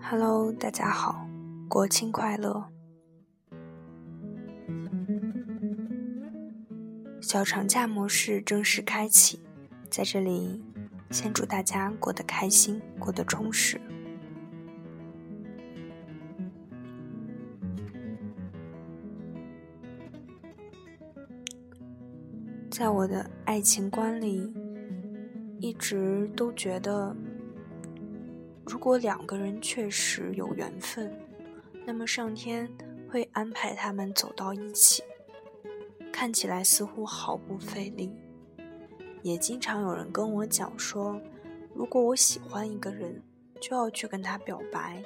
Hello，大家好，国庆快乐！小长假模式正式开启，在这里先祝大家过得开心，过得充实。在我的爱情观里，一直都觉得。如果两个人确实有缘分，那么上天会安排他们走到一起，看起来似乎毫不费力。也经常有人跟我讲说，如果我喜欢一个人，就要去跟他表白，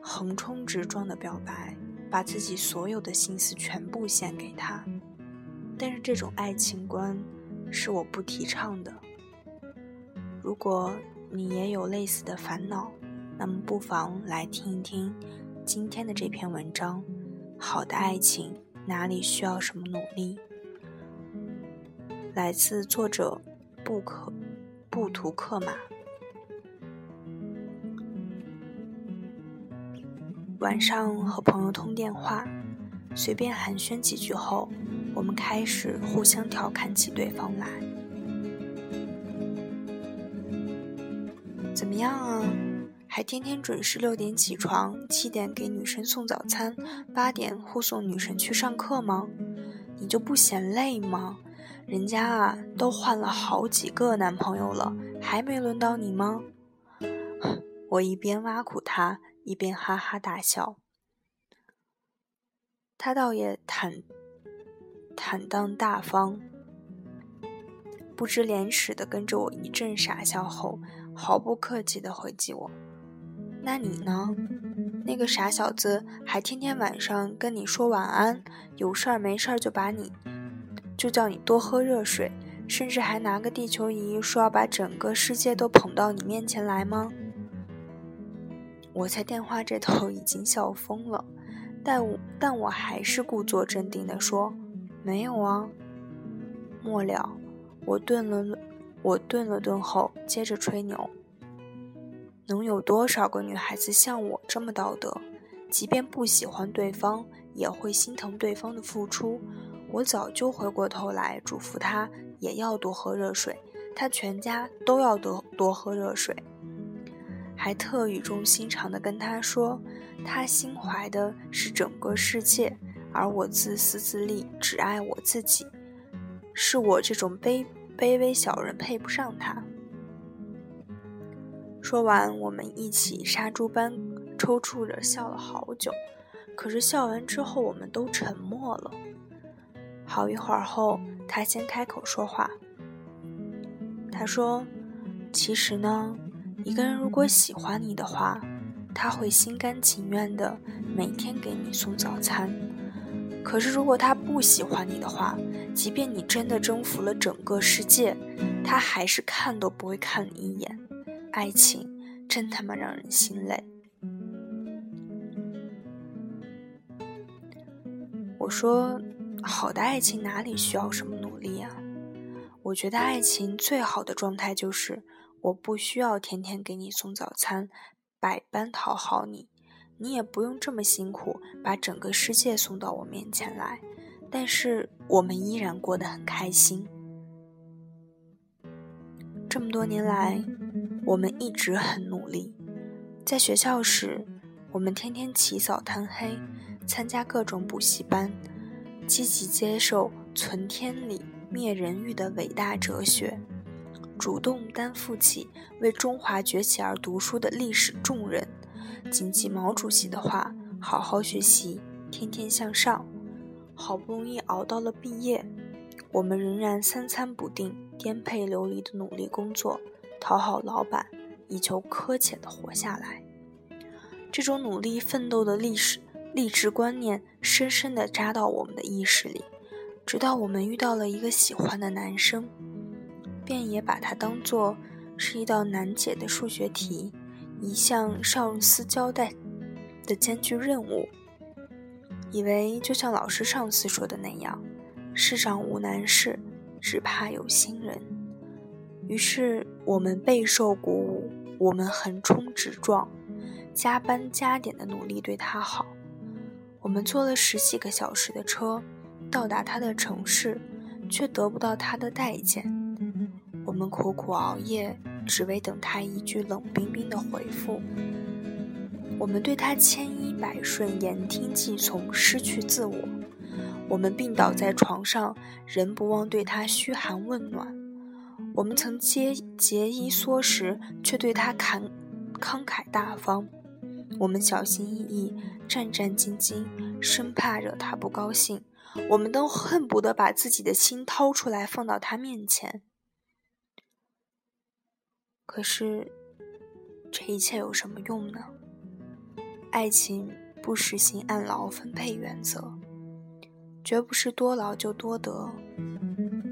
横冲直撞的表白，把自己所有的心思全部献给他。但是这种爱情观是我不提倡的。如果。你也有类似的烦恼，那么不妨来听一听今天的这篇文章。好的爱情哪里需要什么努力？来自作者布克布图克马。晚上和朋友通电话，随便寒暄几句后，我们开始互相调侃起对方来。怎么样啊？还天天准时六点起床，七点给女神送早餐，八点护送女神去上课吗？你就不嫌累吗？人家啊都换了好几个男朋友了，还没轮到你吗？我一边挖苦他，一边哈哈大笑。他倒也坦坦荡大方，不知廉耻的跟着我一阵傻笑后。毫不客气的回击我，那你呢？那个傻小子还天天晚上跟你说晚安，有事儿没事儿就把你，就叫你多喝热水，甚至还拿个地球仪说要把整个世界都捧到你面前来吗？我在电话这头已经笑疯了，但我但我还是故作镇定的说，没有啊。末了，我顿了。我顿了顿后，接着吹牛：“能有多少个女孩子像我这么道德？即便不喜欢对方，也会心疼对方的付出。我早就回过头来嘱咐她，也要多喝热水，她全家都要多多喝热水。还特语重心长地跟她说，她心怀的是整个世界，而我自私自利，只爱我自己。是我这种卑。”卑微小人配不上他。说完，我们一起杀猪般抽搐着笑了好久。可是笑完之后，我们都沉默了。好一会儿后，他先开口说话。他说：“其实呢，一个人如果喜欢你的话，他会心甘情愿的每天给你送早餐。”可是，如果他不喜欢你的话，即便你真的征服了整个世界，他还是看都不会看你一眼。爱情真他妈让人心累。我说，好的爱情哪里需要什么努力啊？我觉得爱情最好的状态就是，我不需要天天给你送早餐，百般讨好你。你也不用这么辛苦，把整个世界送到我面前来，但是我们依然过得很开心。这么多年来，我们一直很努力。在学校时，我们天天起早贪黑，参加各种补习班，积极接受“存天理，灭人欲”的伟大哲学，主动担负起为中华崛起而读书的历史重任。谨记毛主席的话，好好学习，天天向上。好不容易熬到了毕业，我们仍然三餐不定、颠沛流离的努力工作，讨好老板，以求苛且的活下来。这种努力奋斗的历史励志观念，深深地扎到我们的意识里。直到我们遇到了一个喜欢的男生，便也把他当做是一道难解的数学题。一项上司交代的艰巨任务，以为就像老师上次说的那样，世上无难事，只怕有心人。于是我们备受鼓舞，我们横冲直撞，加班加点的努力对他好。我们坐了十几个小时的车，到达他的城市，却得不到他的待见。我们苦苦熬夜，只为等他一句冷冰冰的回复。我们对他千依百顺，言听计从，失去自我。我们病倒在床上，仍不忘对他嘘寒问暖。我们曾节节衣缩食，却对他慷慷慨大方。我们小心翼翼，战战兢兢，生怕惹他不高兴。我们都恨不得把自己的心掏出来放到他面前。可是，这一切有什么用呢？爱情不实行按劳分配原则，绝不是多劳就多得。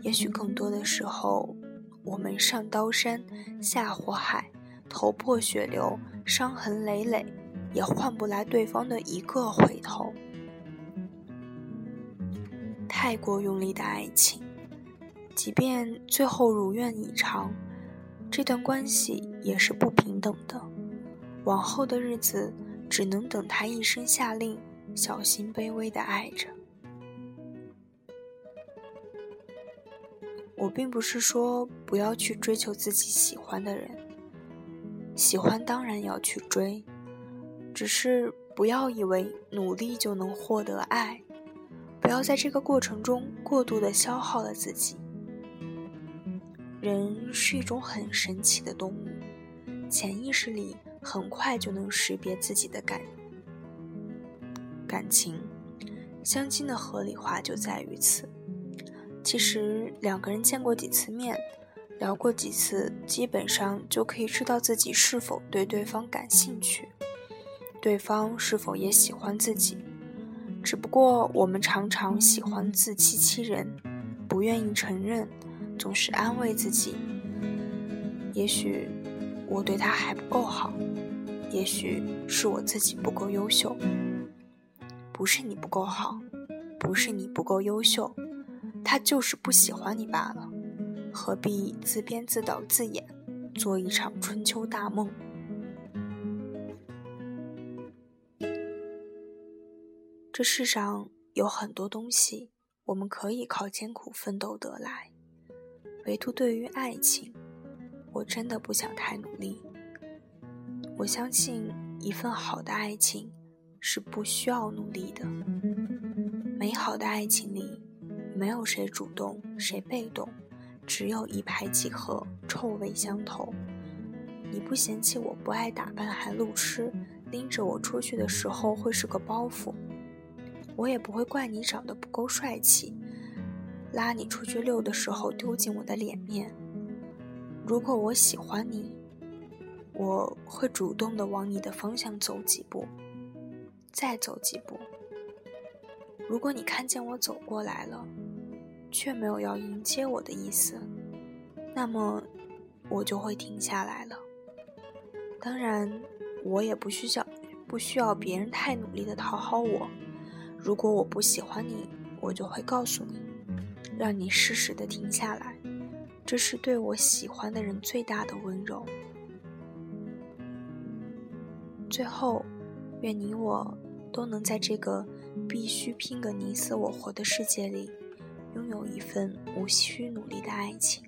也许更多的时候，我们上刀山下火海，头破血流，伤痕累累，也换不来对方的一个回头。太过用力的爱情，即便最后如愿以偿，这段关系也是不平等的。往后的日子。只能等他一声下令，小心卑微的爱着。我并不是说不要去追求自己喜欢的人，喜欢当然要去追，只是不要以为努力就能获得爱，不要在这个过程中过度的消耗了自己。人是一种很神奇的动物，潜意识里。很快就能识别自己的感感情，相亲的合理化就在于此。其实两个人见过几次面，聊过几次，基本上就可以知道自己是否对对方感兴趣，对方是否也喜欢自己。只不过我们常常喜欢自欺欺人，不愿意承认，总是安慰自己，也许。我对他还不够好，也许是我自己不够优秀。不是你不够好，不是你不够优秀，他就是不喜欢你罢了。何必自编自导自演，做一场春秋大梦？这世上有很多东西，我们可以靠艰苦奋斗得来，唯独对于爱情。我真的不想太努力。我相信一份好的爱情是不需要努力的。美好的爱情里，没有谁主动，谁被动，只有一拍即合，臭味相投。你不嫌弃我不爱打扮还路痴，拎着我出去的时候会是个包袱。我也不会怪你长得不够帅气，拉你出去溜的时候丢尽我的脸面。如果我喜欢你，我会主动的往你的方向走几步，再走几步。如果你看见我走过来了，却没有要迎接我的意思，那么我就会停下来了。当然，我也不需要不需要别人太努力的讨好我。如果我不喜欢你，我就会告诉你，让你适时的停下来。这是对我喜欢的人最大的温柔。最后，愿你我都能在这个必须拼个你死我活的世界里，拥有一份无需努力的爱情。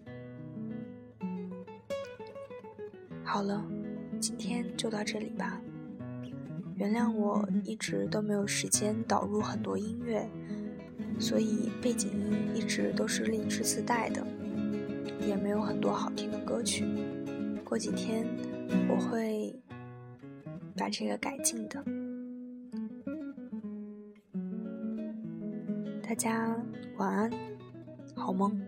好了，今天就到这里吧。原谅我一直都没有时间导入很多音乐，所以背景音一直都是荔枝自带的。也没有很多好听的歌曲，过几天我会把这个改进的。大家晚安，好梦。